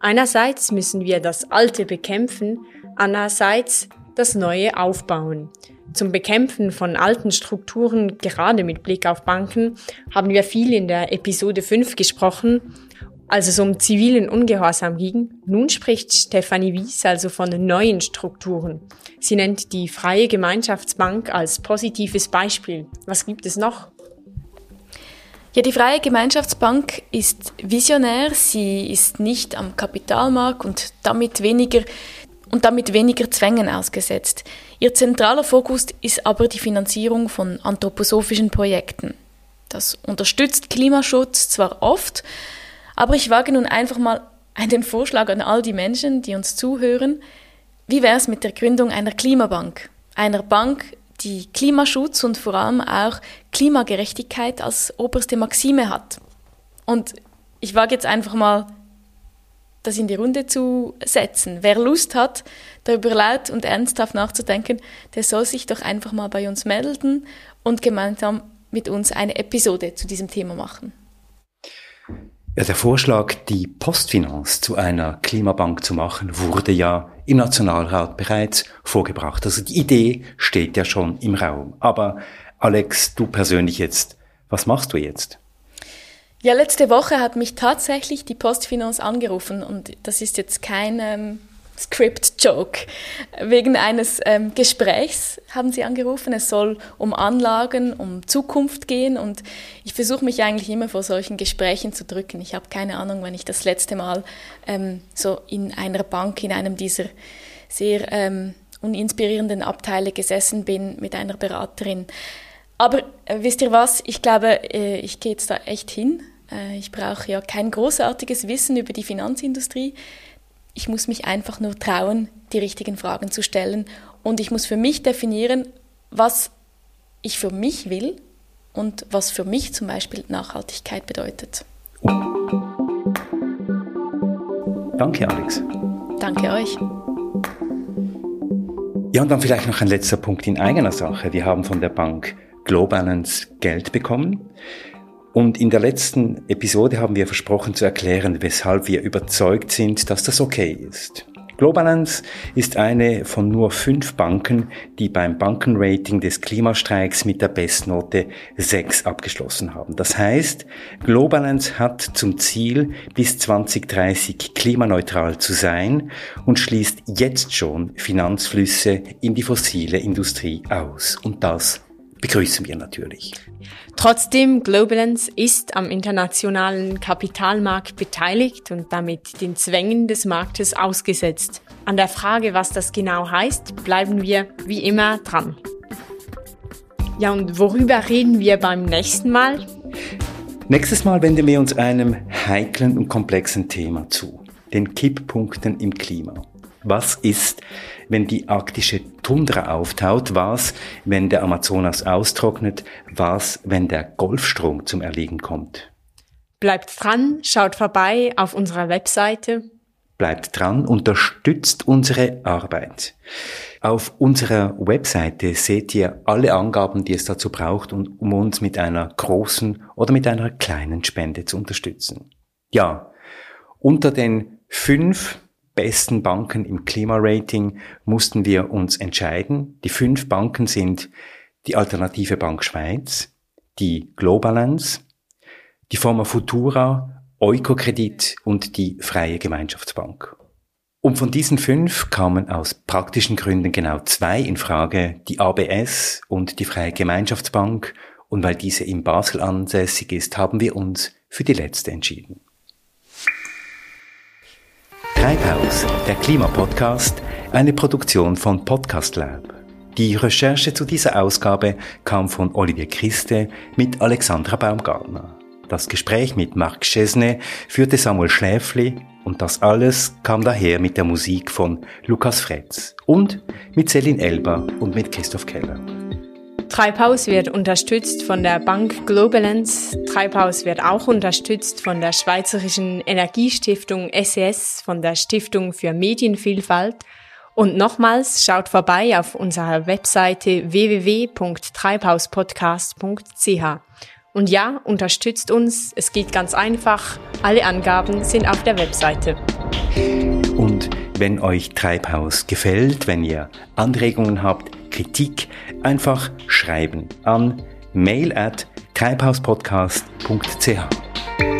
Einerseits müssen wir das Alte bekämpfen, andererseits das Neue aufbauen. Zum Bekämpfen von alten Strukturen, gerade mit Blick auf Banken, haben wir viel in der Episode 5 gesprochen als es um zivilen Ungehorsam ging. Nun spricht Stefanie Wies also von neuen Strukturen. Sie nennt die Freie Gemeinschaftsbank als positives Beispiel. Was gibt es noch? Ja, die Freie Gemeinschaftsbank ist visionär. Sie ist nicht am Kapitalmarkt und damit weniger und damit weniger Zwängen ausgesetzt. Ihr zentraler Fokus ist aber die Finanzierung von anthroposophischen Projekten. Das unterstützt Klimaschutz zwar oft, aber ich wage nun einfach mal einen Vorschlag an all die Menschen, die uns zuhören. Wie wäre es mit der Gründung einer Klimabank? Einer Bank, die Klimaschutz und vor allem auch Klimagerechtigkeit als oberste Maxime hat. Und ich wage jetzt einfach mal, das in die Runde zu setzen. Wer Lust hat, darüber laut und ernsthaft nachzudenken, der soll sich doch einfach mal bei uns melden und gemeinsam mit uns eine Episode zu diesem Thema machen. Ja, der Vorschlag, die Postfinanz zu einer Klimabank zu machen, wurde ja im Nationalrat bereits vorgebracht. Also die Idee steht ja schon im Raum. Aber Alex, du persönlich jetzt, was machst du jetzt? Ja, letzte Woche hat mich tatsächlich die Postfinanz angerufen und das ist jetzt kein ähm, Script-Joke. Wegen eines ähm, Gesprächs haben sie angerufen. Es soll um Anlagen, um Zukunft gehen und ich versuche mich eigentlich immer vor solchen Gesprächen zu drücken. Ich habe keine Ahnung, wenn ich das letzte Mal ähm, so in einer Bank, in einem dieser sehr ähm, uninspirierenden Abteile gesessen bin mit einer Beraterin. Aber äh, wisst ihr was? Ich glaube, äh, ich gehe jetzt da echt hin. Äh, ich brauche ja kein großartiges Wissen über die Finanzindustrie. Ich muss mich einfach nur trauen, die richtigen Fragen zu stellen. Und ich muss für mich definieren, was ich für mich will und was für mich zum Beispiel Nachhaltigkeit bedeutet. Danke, Alex. Danke euch. Ja, und dann vielleicht noch ein letzter Punkt in eigener Sache. Wir haben von der Bank Globalance Geld bekommen. Und in der letzten Episode haben wir versprochen zu erklären, weshalb wir überzeugt sind, dass das okay ist. Globalance ist eine von nur fünf Banken, die beim Bankenrating des Klimastreiks mit der Bestnote 6 abgeschlossen haben. Das heißt, Globalance hat zum Ziel, bis 2030 klimaneutral zu sein und schließt jetzt schon Finanzflüsse in die fossile Industrie aus. Und das begrüßen wir natürlich. Trotzdem, Globalance ist am internationalen Kapitalmarkt beteiligt und damit den Zwängen des Marktes ausgesetzt. An der Frage, was das genau heißt, bleiben wir wie immer dran. Ja, und worüber reden wir beim nächsten Mal? Nächstes Mal wenden wir uns einem heiklen und komplexen Thema zu, den Kipppunkten im Klima. Was ist, wenn die arktische Tundra auftaut? Was, wenn der Amazonas austrocknet? Was, wenn der Golfstrom zum Erliegen kommt? Bleibt dran, schaut vorbei auf unserer Webseite. Bleibt dran, unterstützt unsere Arbeit. Auf unserer Webseite seht ihr alle Angaben, die es dazu braucht, um uns mit einer großen oder mit einer kleinen Spende zu unterstützen. Ja, unter den fünf besten Banken im Klimarating mussten wir uns entscheiden. Die fünf Banken sind die Alternative Bank Schweiz, die Globalance, die Forma Futura, Eukokredit und die Freie Gemeinschaftsbank. Und von diesen fünf kamen aus praktischen Gründen genau zwei in Frage, die ABS und die Freie Gemeinschaftsbank. Und weil diese in Basel ansässig ist, haben wir uns für die letzte entschieden. Treibhaus, der Klimapodcast, eine Produktion von Podcast Lab. Die Recherche zu dieser Ausgabe kam von Olivier Christe mit Alexandra Baumgartner. Das Gespräch mit Marc Chesney führte Samuel Schläfli und das alles kam daher mit der Musik von Lukas Fretz und mit Celine Elber und mit Christoph Keller. Treibhaus wird unterstützt von der Bank Globalance. Treibhaus wird auch unterstützt von der Schweizerischen Energiestiftung SES, von der Stiftung für Medienvielfalt. Und nochmals schaut vorbei auf unserer Webseite www.treibhauspodcast.ch. Und ja, unterstützt uns. Es geht ganz einfach. Alle Angaben sind auf der Webseite. Und wenn euch Treibhaus gefällt, wenn ihr Anregungen habt, Kritik, einfach schreiben an mail at treibhauspodcast.ch.